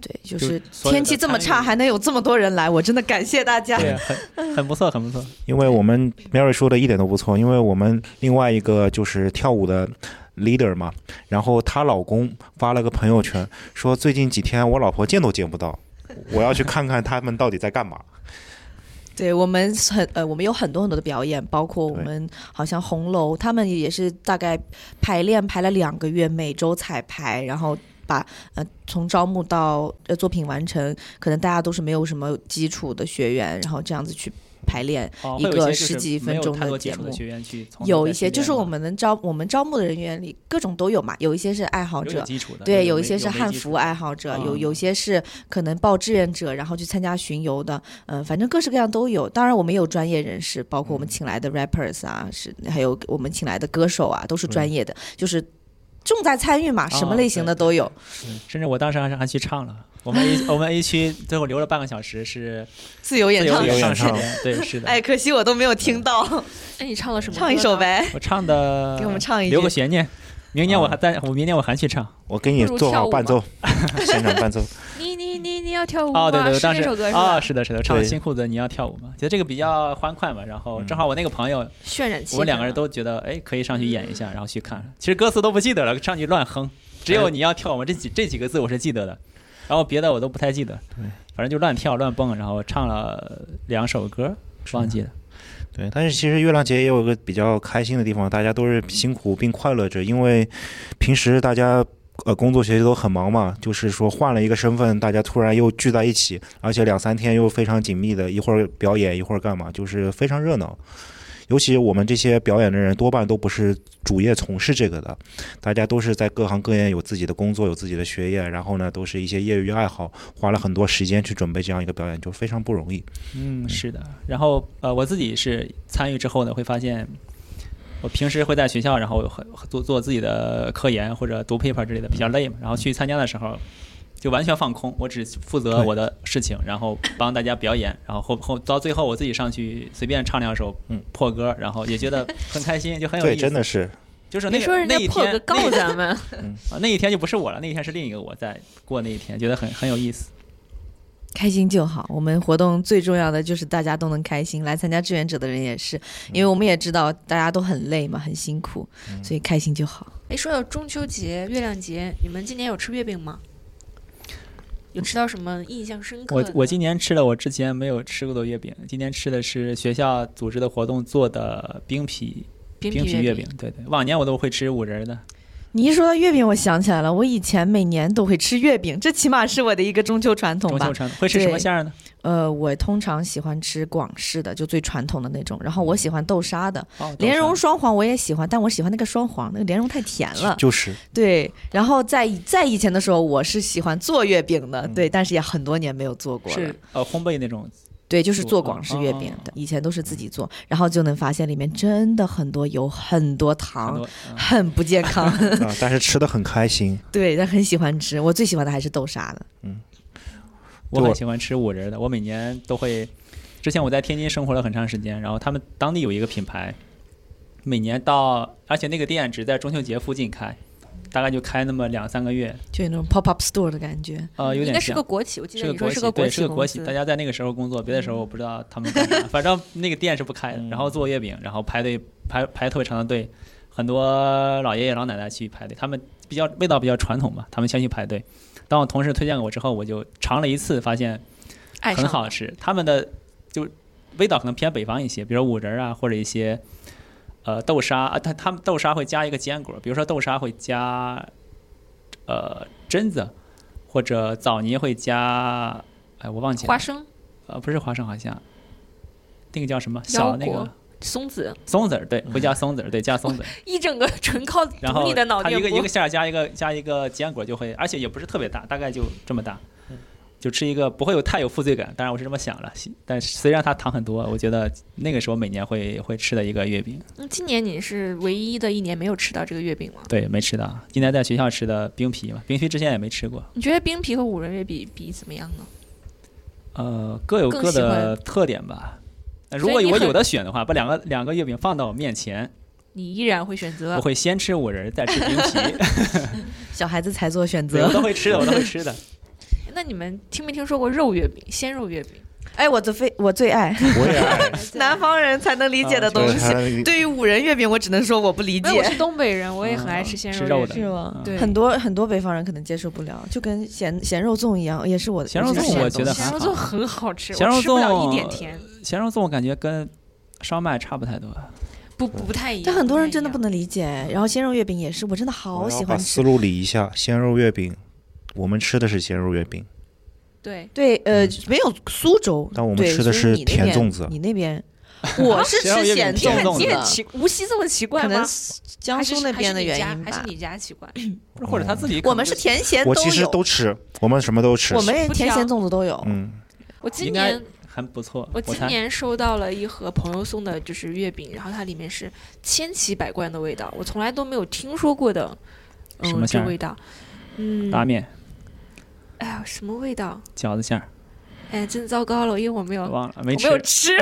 对，就是天气这么差还能有这么多人来，我真的感谢大家。对，很很不错，很不错。因为我们 Mary 说的一点都不错，因为我们另外一个就是跳舞的 leader 嘛，然后她老公发了个朋友圈说最近几天我老婆见都见不到，我要去看看他们到底在干嘛。对我们很呃，我们有很多很多的表演，包括我们好像红楼，他们也是大概排练排了两个月，每周彩排，然后把呃从招募到呃作品完成，可能大家都是没有什么基础的学员，然后这样子去。排练一个十几分钟的节目，有一些就是我们能招我们招募的人员里各种都有嘛，有一些是爱好者，对，有一些是汉服爱好者，有有些是可能报志愿者然后去参加巡游的，嗯，反正各式各样都有。当然我们也有专业人士，包括我们请来的 rappers 啊，是还有我们请来的歌手啊，都是专业的，就是重在参与嘛，什么类型的都有。甚至我当时还是还去唱了。我们 A 我们 A 区最后留了半个小时是自由演唱，演唱对 是的。哎，可惜我都没有听到。那你唱了什么？唱一首呗。我唱的，给我们唱一，留个悬念。明年我还在，我明年我还去唱。我给你做好伴奏，现场伴奏。你你你你要跳舞吗？哦对对，当时啊是的是的，唱新裤子你要跳舞吗？觉得这个比较欢快嘛，然后正好我那个朋友渲染气，我们两个人都觉得哎可以上去演一下，然后去看。其实歌词都不记得了，上去乱哼。只有你要跳舞这几这几个字我是记得的，然后别的我都不太记得。对，反正就乱跳乱蹦，然后唱了两首歌，忘记了。对，但是其实月亮节也有个比较开心的地方，大家都是辛苦并快乐着，因为平时大家呃工作学习都很忙嘛，就是说换了一个身份，大家突然又聚在一起，而且两三天又非常紧密的，一会儿表演一会儿干嘛，就是非常热闹。尤其我们这些表演的人，多半都不是主业从事这个的，大家都是在各行各业有自己的工作，有自己的学业，然后呢，都是一些业余爱好，花了很多时间去准备这样一个表演，就非常不容易。嗯，是的。然后呃，我自己是参与之后呢，会发现，我平时会在学校，然后做做自己的科研或者读 paper 之类的，比较累嘛，然后去参加的时候。就完全放空，我只负责我的事情，然后帮大家表演，然后后后到最后我自己上去随便唱两首破歌，然后也觉得很开心，就很有意思。对，真的是，就是那说人家破歌告咱们，啊，那一天就不是我了，那一天是另一个我在过那一天，觉得很很有意思。开心就好，我们活动最重要的就是大家都能开心。来参加志愿者的人也是，因为我们也知道大家都很累嘛，很辛苦，所以开心就好。哎，说到中秋节、月亮节，你们今年有吃月饼吗？有吃到什么印象深刻？我我今年吃了我之前没有吃过的月饼，今年吃的是学校组织的活动做的冰皮冰皮月饼。对对，往年我都会吃五仁的。你一说到月饼，我想起来了，我以前每年都会吃月饼，这起码是我的一个中秋传统吧。中秋传统会吃什么馅儿呢？呃，我通常喜欢吃广式的，就最传统的那种。然后我喜欢豆沙的，莲蓉双黄我也喜欢，但我喜欢那个双黄，那个莲蓉太甜了。就是对。然后在在以前的时候，我是喜欢做月饼的，对，但是也很多年没有做过了。是呃，烘焙那种。对，就是做广式月饼的，以前都是自己做，然后就能发现里面真的很多油，很多糖，很不健康。啊，但是吃的很开心。对，但很喜欢吃。我最喜欢的还是豆沙的。嗯，我很喜欢吃五仁的。我每年都会，之前我在天津生活了很长时间，然后他们当地有一个品牌，每年到，而且那个店只在中秋节附近开。大概就开那么两三个月，就有那种 pop up store 的感觉。呃，有点应该是个国企，我记得你说是个国企，对，是个国企。大家在那个时候工作，别的时候我不知道他们，反正那个店是不开的。然后做月饼，然后排队排排特别长的队，很多老爷爷老奶奶去排队。他们比较味道比较传统嘛，他们先去排队。当我同事推荐给我之后，我就尝了一次，发现很好吃。他们的就味道可能偏北方一些，比如五仁啊，或者一些。呃，豆沙啊，他他们豆沙会加一个坚果，比如说豆沙会加，呃，榛子，或者枣泥会加，哎，我忘记了。花生？呃，不是花生，好像，那个叫什么？小那个松子。松子对，会加松子对，加松子。一整个纯靠然后你的脑它一个一个馅儿加一个加一个坚果就会，而且也不是特别大，大概就这么大。就吃一个不会有太有负罪感，当然我是这么想了。但虽然它糖很多，我觉得那个时候每年会会吃的一个月饼。嗯，今年你是唯一的一年没有吃到这个月饼吗？对，没吃到。今年在学校吃的冰皮嘛，冰皮之前也没吃过。你觉得冰皮和五仁月饼比怎么样呢？呃，各有各的特点吧。如果我有的选的话，把两个两个月饼放到我面前，你依然会选择？我会先吃五仁，再吃冰皮。小孩子才做选择，我都会吃的，我都会吃的。那你们听没听说过肉月饼、鲜肉月饼？哎，我最非我最爱，我也爱，南方人才能理解的东西。对于五仁月饼，我只能说我不理解。我是东北人，我也很爱吃鲜肉是吗？对，很多很多北方人可能接受不了，就跟咸咸肉粽一样，也是我的。咸肉粽我觉得咸肉粽很好吃，咸肉粽一点甜。咸肉粽我感觉跟烧麦差不太多，不不太一样。但很多人真的不能理解。然后鲜肉月饼也是，我真的好喜欢。把思路理一下，鲜肉月饼，我们吃的是咸肉月饼。对对，呃，没有苏州，但我们吃的是甜粽子。你那边，我是吃咸粽子。你很奇，无锡这么奇怪吗？可能江苏那边的原因吧。还是你家奇怪？或者他自己？我们是甜咸。我其实都吃，我们什么都吃。我们甜咸粽子都有。嗯，我今年还不错。我今年收到了一盒朋友送的，就是月饼，然后它里面是千奇百怪的味道，我从来都没有听说过的。嗯，这味道，嗯，拉面。哎呀，什么味道？饺子馅儿。哎，真糟糕了，因为我没有忘了，没吃。没有吃。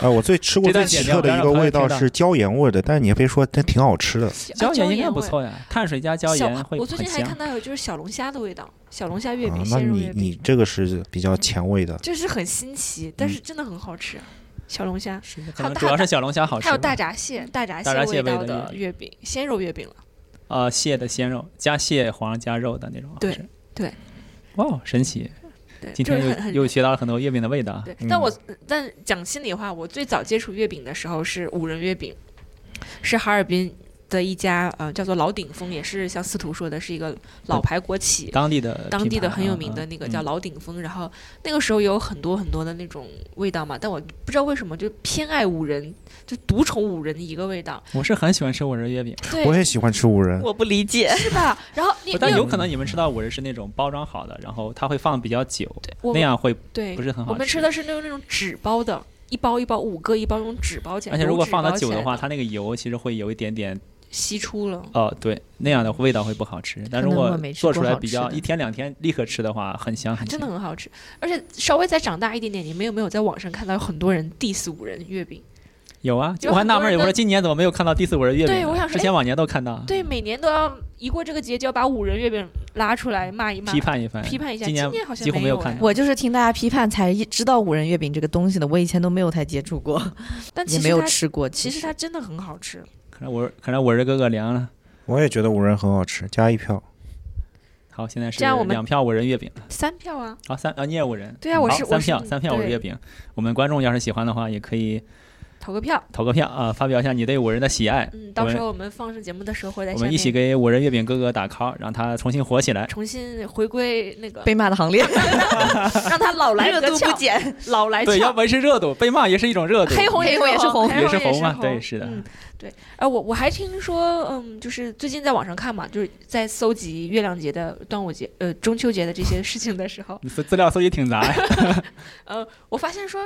啊，我最吃过 最奇特的一个味道是椒盐味的，但是你也别说，它挺好吃的。椒盐应该不错呀，碳水加椒盐会我最近还看到有就是小龙虾的味道，小龙虾月饼，鲜肉月饼。那你你这个是比较前卫的，就是很新奇，但是真的很好吃。小龙虾，主要是小龙虾好吃。还有大闸蟹，大闸蟹味道的月饼，鲜肉月饼了。呃，蟹的鲜肉加蟹黄加肉的那种。对对。哇，神奇！今天又又学到了很多月饼的味道。对，但我但讲心里话，我最早接触月饼的时候是五仁月饼，是哈尔滨。的一家呃叫做老鼎丰，也是像司徒说的，是一个老牌国企，当地的当地的很有名的那个叫老鼎丰。然后那个时候有很多很多的那种味道嘛，但我不知道为什么就偏爱五仁，就独宠五仁的一个味道。我是很喜欢吃五仁月饼，我也喜欢吃五仁，我不理解，是吧？然后但有可能你们吃到五仁是那种包装好的，然后它会放比较久，那样会对不是很好。我们吃的是那种那种纸包的，一包一包五个一包用纸包起来，而且如果放的久的话，它那个油其实会有一点点。吸出了哦，对，那样的味道会不好吃。但如果做出来比较一天两天立刻吃的话，很香很真的很好吃。而且稍微再长大一点点，你们有没有在网上看到有很多人 diss 五仁月饼？有啊，我还纳闷，我说今年怎么没有看到 diss 五仁月饼？对，我想说之前往年都看到。对，每年都要一过这个节就要把五仁月饼拉出来骂一骂，批判一番，批判一下。今年好像几乎没有看。我就是听大家批判才知道五仁月饼这个东西的，我以前都没有太接触过，但也没有吃过。其实它真的很好吃。可能我看来我这哥哥凉了。我也觉得五仁很好吃，加一票。好，现在是两票五仁月饼，三票啊。好，三啊，你也五仁。对啊，我是三票，三票五仁月饼。我们观众要是喜欢的话，也可以。投个票，投个票啊！发表一下你对五仁的喜爱。嗯，到时候我们放上节目的时候会在。我们一起给五仁月饼哥哥打 call，让他重新火起来，重新回归那个被骂的行列，让他老来热度不减，老来对，要维持热度，被骂也是一种热度。黑红也是红，也是红嘛？对，是的。嗯，对。哎，我我还听说，嗯，就是最近在网上看嘛，就是在搜集月亮节的、端午节、呃中秋节的这些事情的时候，你资料搜集挺杂呀。呃，我发现说。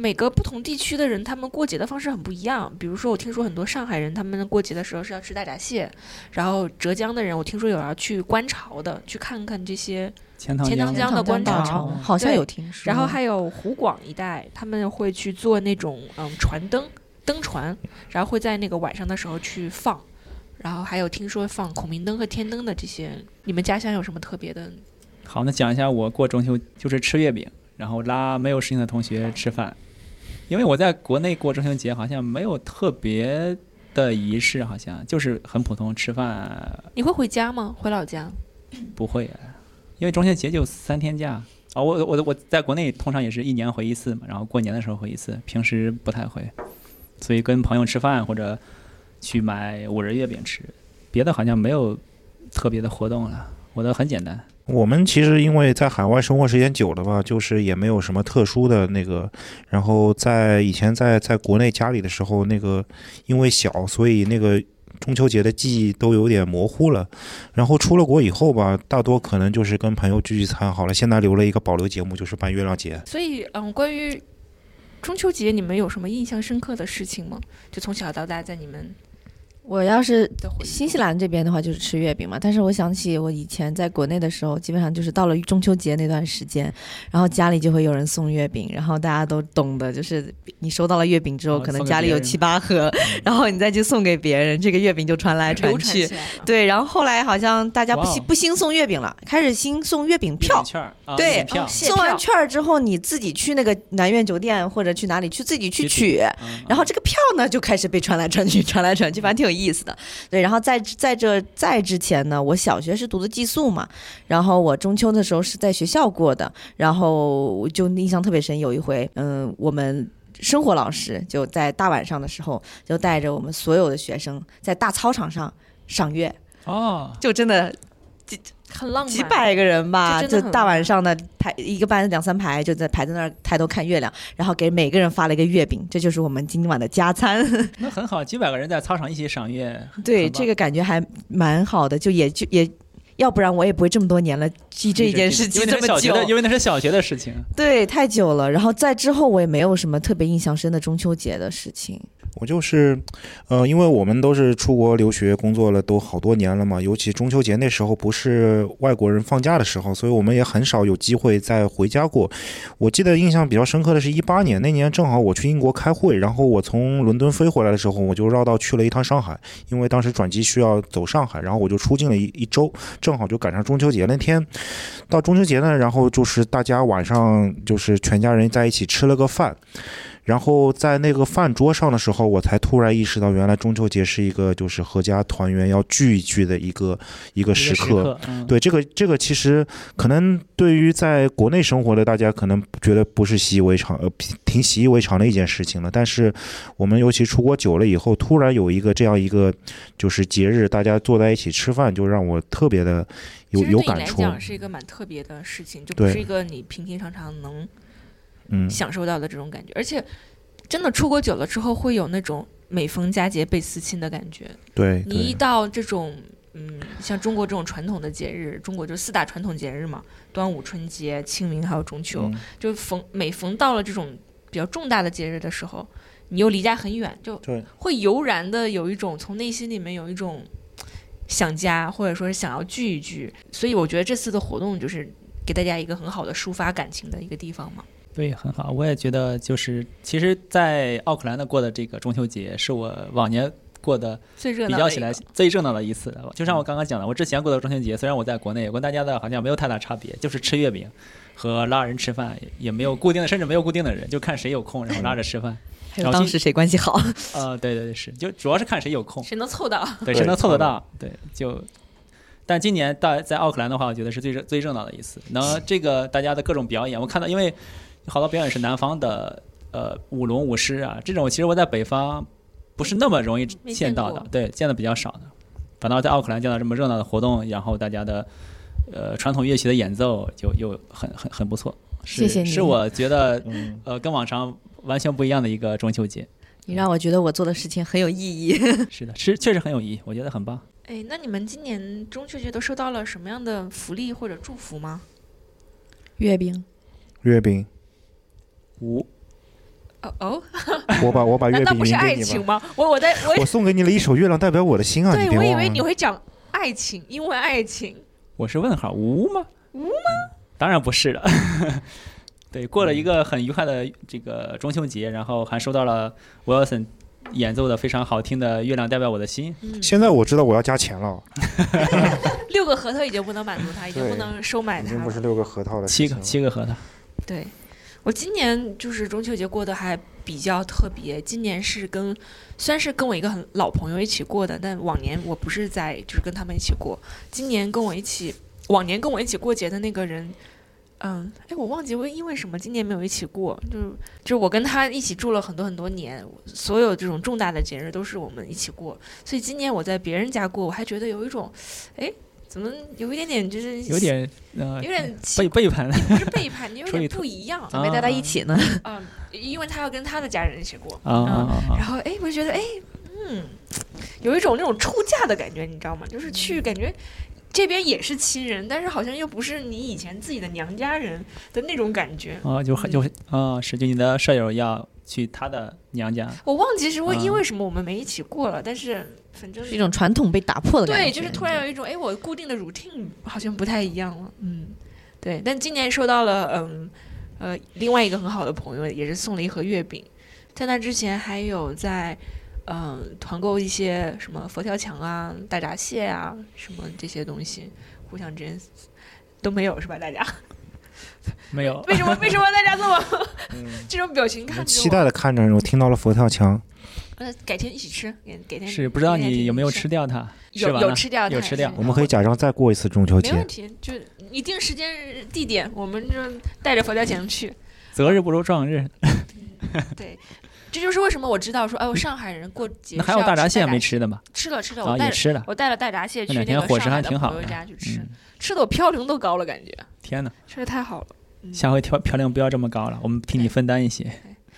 每个不同地区的人，他们过节的方式很不一样。比如说，我听说很多上海人，他们过节的时候是要吃大闸蟹；然后浙江的人，我听说有要去观潮的，去看看这些钱塘江的观潮，好像有听说。然后还有湖广一带，他们会去做那种嗯船灯灯船，然后会在那个晚上的时候去放。然后还有听说放孔明灯和天灯的这些。你们家乡有什么特别的？好，那讲一下我过中秋就是吃月饼，然后拉没有事情的同学吃饭。因为我在国内过中秋节，好像没有特别的仪式，好像就是很普通吃饭。你会回家吗？回老家？不会，因为中秋节就三天假啊。我我我在国内通常也是一年回一次嘛，然后过年的时候回一次，平时不太回。所以跟朋友吃饭或者去买五仁月饼吃，别的好像没有特别的活动了。我的很简单。我们其实因为在海外生活时间久了吧，就是也没有什么特殊的那个。然后在以前在在国内家里的时候，那个因为小，所以那个中秋节的记忆都有点模糊了。然后出了国以后吧，大多可能就是跟朋友聚聚餐好了。现在留了一个保留节目，就是办月亮节。所以，嗯，关于中秋节，你们有什么印象深刻的事情吗？就从小到大，在你们。我要是新西兰这边的话，就是吃月饼嘛。但是我想起我以前在国内的时候，基本上就是到了中秋节那段时间，然后家里就会有人送月饼，然后大家都懂得，就是你收到了月饼之后，可能家里有七八盒，然后你再去送给别人，这个月饼就传来传去。对，然后后来好像大家不兴不兴送月饼了，开始兴送月饼票。对，送完券儿之后，你自己去那个南苑酒店或者去哪里去自己去取，然后这个票呢就开始被传来传去，传来传去，反正挺有意。意思的，对，然后在在这在之前呢，我小学是读的寄宿嘛，然后我中秋的时候是在学校过的，然后就印象特别深。有一回，嗯，我们生活老师就在大晚上的时候，就带着我们所有的学生在大操场上赏月，哦，就真的。很浪漫，几百个人吧，就大晚上的排一个班两三排，就在排在那儿抬头看月亮，然后给每个人发了一个月饼，这就是我们今晚的加餐。那很好，几百个人在操场一起赏月，对这个感觉还蛮好的，就也就也，要不然我也不会这么多年了记这一件事情 这么久，因为那是小学的事情。对，太久了。然后在之后我也没有什么特别印象深的中秋节的事情。我就是，呃，因为我们都是出国留学工作了，都好多年了嘛。尤其中秋节那时候不是外国人放假的时候，所以我们也很少有机会再回家过。我记得印象比较深刻的是一八年那年，正好我去英国开会，然后我从伦敦飞回来的时候，我就绕道去了一趟上海，因为当时转机需要走上海，然后我就出境了一一周，正好就赶上中秋节那天。到中秋节呢，然后就是大家晚上就是全家人在一起吃了个饭。然后在那个饭桌上的时候，我才突然意识到，原来中秋节是一个就是阖家团圆要聚一聚的一个一个时刻。对这个这个其实可能对于在国内生活的大家可能觉得不是习以为常，呃，挺习以为常的一件事情了。但是我们尤其出国久了以后，突然有一个这样一个就是节日，大家坐在一起吃饭，就让我特别的有有感触。讲是一个蛮特别的事情，就不是一个你平平常常能。嗯，享受到的这种感觉，而且真的出国久了之后，会有那种每逢佳节倍思亲的感觉。对，你一到这种，嗯，像中国这种传统的节日，中国就四大传统节日嘛，端午、春节、清明还有中秋，就逢每逢到了这种比较重大的节日的时候，你又离家很远，就会油然的有一种从内心里面有一种想家，或者说是想要聚一聚。所以我觉得这次的活动就是给大家一个很好的抒发感情的一个地方嘛。对，很好。我也觉得，就是其实，在奥克兰的过的这个中秋节，是我往年过的比较起来最热闹的一次。就像我刚刚讲的，我之前过的中秋节，虽然我在国内，跟大家的好像没有太大差别，就是吃月饼和拉人吃饭，也没有固定的，甚至没有固定的人，就看谁有空，然后拉着吃饭。还有当时谁关系好？呃，对对对，是，就主要是看谁有空，谁能凑到，对，谁能凑得到，对，就。但今年到在奥克兰的话，我觉得是最热最热闹的一次。能 这个大家的各种表演，我看到，因为。好多表演是南方的，呃，舞龙舞狮啊，这种其实我在北方不是那么容易见到的，对，见的比较少的。反倒在奥克兰见到这么热闹的活动，然后大家的呃传统乐器的演奏就又很很很不错。谢谢你，是我觉得呃跟往常完全不一样的一个中秋节。你让我觉得我做的事情很有意义。是的，是确实很有意义，我觉得很棒。哎，那你们今年中秋节都收到了什么样的福利或者祝福吗？月饼。月饼。五哦哦，我把我把月饼不是爱情吗？我我在我我送给你了一首《月亮代表我的心》啊！对，我以为你会讲爱情，因为爱情。我是问号，无吗？无吗？当然不是了。对，过了一个很愉快的这个中秋节，然后还收到了 Wilson 演奏的非常好听的《月亮代表我的心》。现在我知道我要加钱了。六个核桃已经不能满足他，已经不能收买他。已经不是六个核桃了，七个七个核桃。对。我今年就是中秋节过得还比较特别。今年是跟，虽然是跟我一个很老朋友一起过的，但往年我不是在就是跟他们一起过。今年跟我一起，往年跟我一起过节的那个人，嗯，哎，我忘记为因为什么今年没有一起过。就是就是我跟他一起住了很多很多年，所有这种重大的节日都是我们一起过。所以今年我在别人家过，我还觉得有一种，哎。怎么有一点点就是有点呃有点背背叛？不是背叛，你 有点不一样。怎么没带他一起呢？嗯，因为他要跟他的家人一起过。啊然后哎，我就觉得哎，嗯，有一种那种出嫁的感觉，你知道吗？就是去感觉这边也是亲人，但是好像又不是你以前自己的娘家人的那种感觉。啊，就很就啊，是就你的舍友要去他的娘家。我忘记是为因为什么我们没一起过了，但是。反正是一种传统被打破的感觉，对，就是突然有一种，哎，我固定的 routine 好像不太一样了，嗯，对。但今年收到了，嗯，呃，另外一个很好的朋友也是送了一盒月饼，在那之前还有在，嗯，团购一些什么佛跳墙啊、大闸蟹啊什么这些东西，互相之间都没有是吧？大家没有？为什么？为什么大家这么 这种表情看着？期待的看着，我听到了佛跳墙。呃，改天一起吃，改改天是不知道你有没有吃掉它？有有吃掉，有吃掉。我们可以假装再过一次中秋节。没问题，就一定时间地点，我们就带着佛跳墙去。择日不如撞日。对，这就是为什么我知道说，哎，我上海人过节。那还有大闸蟹没吃的吗？吃了吃了，我带吃了。我带了大闸蟹去那个上海的朋友家去吃，吃的我嘌呤都高了，感觉。天哪！吃的太好了。下回调嘌呤不要这么高了，我们替你分担一些。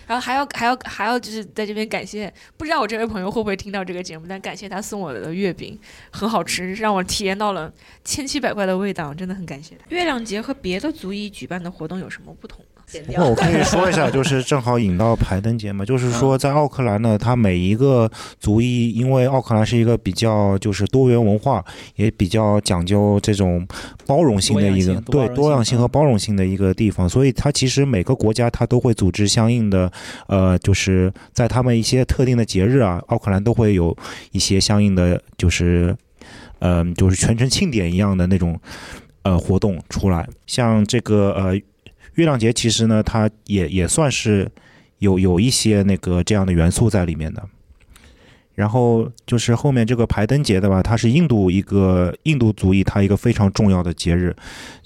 然后还要还要还要就是在这边感谢，不知道我这位朋友会不会听到这个节目，但感谢他送我的月饼，很好吃，让我体验到了千奇百怪的味道，真的很感谢他。月亮节和别的族裔举办的活动有什么不同呢？那我可以说一下，就是正好引到排灯节嘛，就是说在奥克兰呢，它每一个族裔，因为奥克兰是一个比较就是多元文化，也比较讲究这种包容性的一个对多样性和包容性的一个地方，所以它其实每个国家它都会组织相应的，呃，就是在他们一些特定的节日啊，奥克兰都会有一些相应的，就是嗯，就是全城庆典一样的那种呃活动出来，像这个呃。月亮节其实呢，它也也算是有有一些那个这样的元素在里面的。然后就是后面这个排灯节的吧，它是印度一个印度族裔它一个非常重要的节日，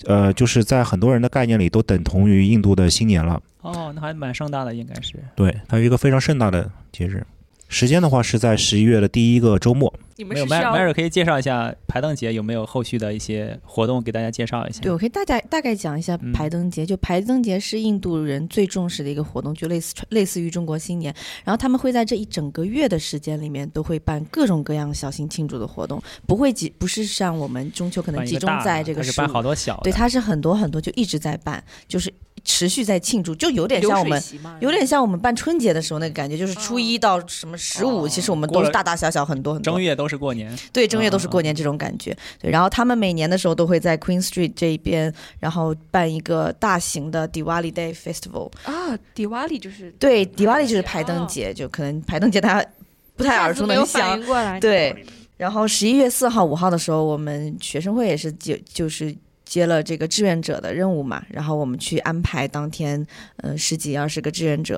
呃，就是在很多人的概念里都等同于印度的新年了。哦，那还蛮盛大的，应该是。对，它是一个非常盛大的节日。时间的话是在十一月的第一个周末。没有，迈迈尔可以介绍一下排灯节有没有后续的一些活动，给大家介绍一下。对，我可以大概大概讲一下排灯节。就排灯节是印度人最重视的一个活动，就类似类似于中国新年。然后他们会在这一整个月的时间里面都会办各种各样小型庆祝的活动，不会集不是像我们中秋可能集中在这个。是办好多小。对，它是很多很多就一直在办，就是。持续在庆祝，就有点像我们，有点像我们办春节的时候那个感觉，就是初一到什么十五，其实我们都是大大小小很多很多。正月都是过年。对，正月都是过年这种感觉。对，然后他们每年的时候都会在 Queen Street 这一边，然后办一个大型的 Diwali Day Festival。啊，Diwali 就是。对，Diwali 就是排灯节，就可能排灯节大家不太耳熟能详。对，然后十一月四号、五号的时候，我们学生会也是就就是。接了这个志愿者的任务嘛，然后我们去安排当天，呃，十几二十个志愿者，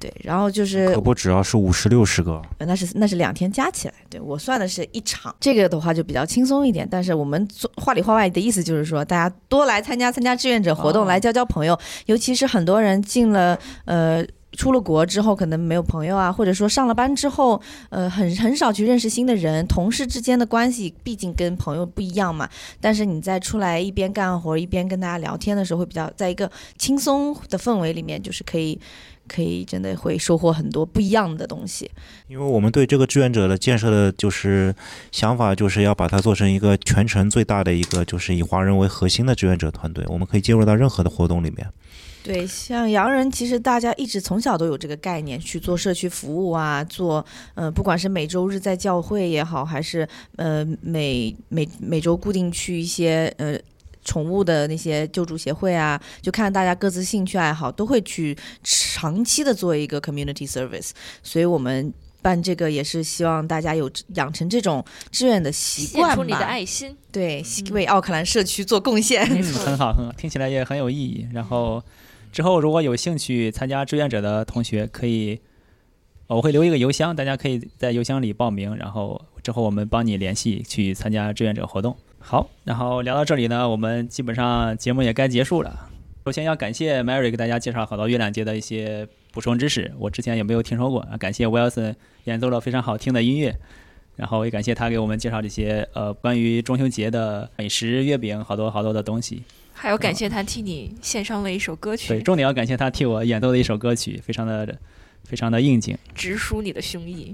对，然后就是可不只要是五十六十个，那是那是两天加起来，对我算的是一场，这个的话就比较轻松一点。但是我们做话里话外的意思就是说，大家多来参加参加志愿者活动，来交交朋友，尤其是很多人进了呃。出了国之后可能没有朋友啊，或者说上了班之后，呃，很很少去认识新的人。同事之间的关系毕竟跟朋友不一样嘛。但是你在出来一边干活一边跟大家聊天的时候，会比较在一个轻松的氛围里面，就是可以可以真的会收获很多不一样的东西。因为我们对这个志愿者的建设的就是想法，就是要把它做成一个全程最大的一个，就是以华人为核心的志愿者团队。我们可以介入到任何的活动里面。对，像洋人，其实大家一直从小都有这个概念，去做社区服务啊，做呃，不管是每周日在教会也好，还是呃每每每周固定去一些呃宠物的那些救助协会啊，就看大家各自兴趣爱好，都会去长期的做一个 community service。所以我们办这个也是希望大家有养成这种志愿的习惯吧。出你的爱心，对，为奥克兰社区做贡献，嗯很好，很好，听起来也很有意义。然后。之后如果有兴趣参加志愿者的同学，可以，我会留一个邮箱，大家可以在邮箱里报名，然后之后我们帮你联系去参加志愿者活动。好，然后聊到这里呢，我们基本上节目也该结束了。首先要感谢 Mary 给大家介绍好多月亮节的一些补充知识，我之前也没有听说过。感谢 Wilson 演奏了非常好听的音乐，然后也感谢他给我们介绍这些呃关于中秋节的美食、月饼，好多好多的东西。还要感谢他替你献上了一首歌曲，对，重点要感谢他替我演奏的一首歌曲，非常的非常的应景，直抒你的胸臆，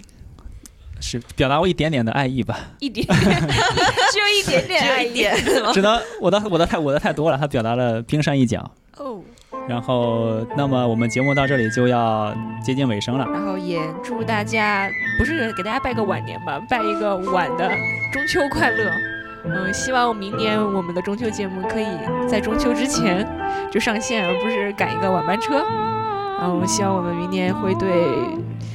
是表达我一点点的爱意吧，一点点，只有一点点爱意，只能我的我的太我的太多了，他表达了冰山一角。哦，然后那么我们节目到这里就要接近尾声了，然后也祝大家不是给大家拜个晚年吧，拜一个晚的中秋快乐。嗯，希望明年我们的中秋节目可以在中秋之前就上线，而不是赶一个晚班车。然后，希望我们明年会对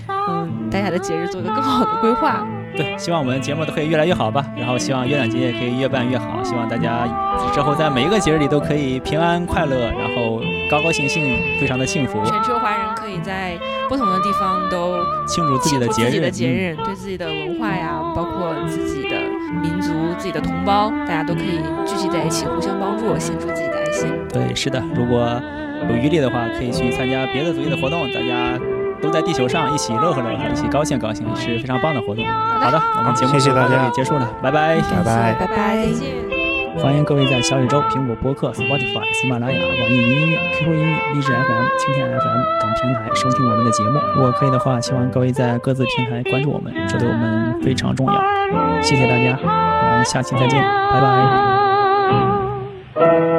嗯大家的节日做一个更好的规划。对，希望我们节目都可以越来越好吧。然后，希望月亮节也可以越办越好。希望大家之后在每一个节日里都可以平安快乐，然后高高兴兴，非常的幸福。全球华人可以在不同的地方都庆祝自己的节日，的节日，对自己的文化呀，包括自己的。民族自己的同胞，大家都可以聚集在一起，互相帮助，献出自己的爱心。对，是的，如果有余力的话，可以去参加别的族裔的活动，大家都在地球上一起乐呵乐呵，一起高兴高兴，是非常棒的活动。好的，我们节目就到这里，结束了，拜拜，拜拜，拜拜，再见。欢迎各位在小宇宙、苹果播客、Spotify、喜马拉雅、网易云音乐、QQ 音乐、荔枝 FM、蜻蜓 FM 等平台收听我们的节目。如果可以的话，希望各位在各自平台关注我们，这对我们非常重要。谢谢大家，我们下期再见，拜拜。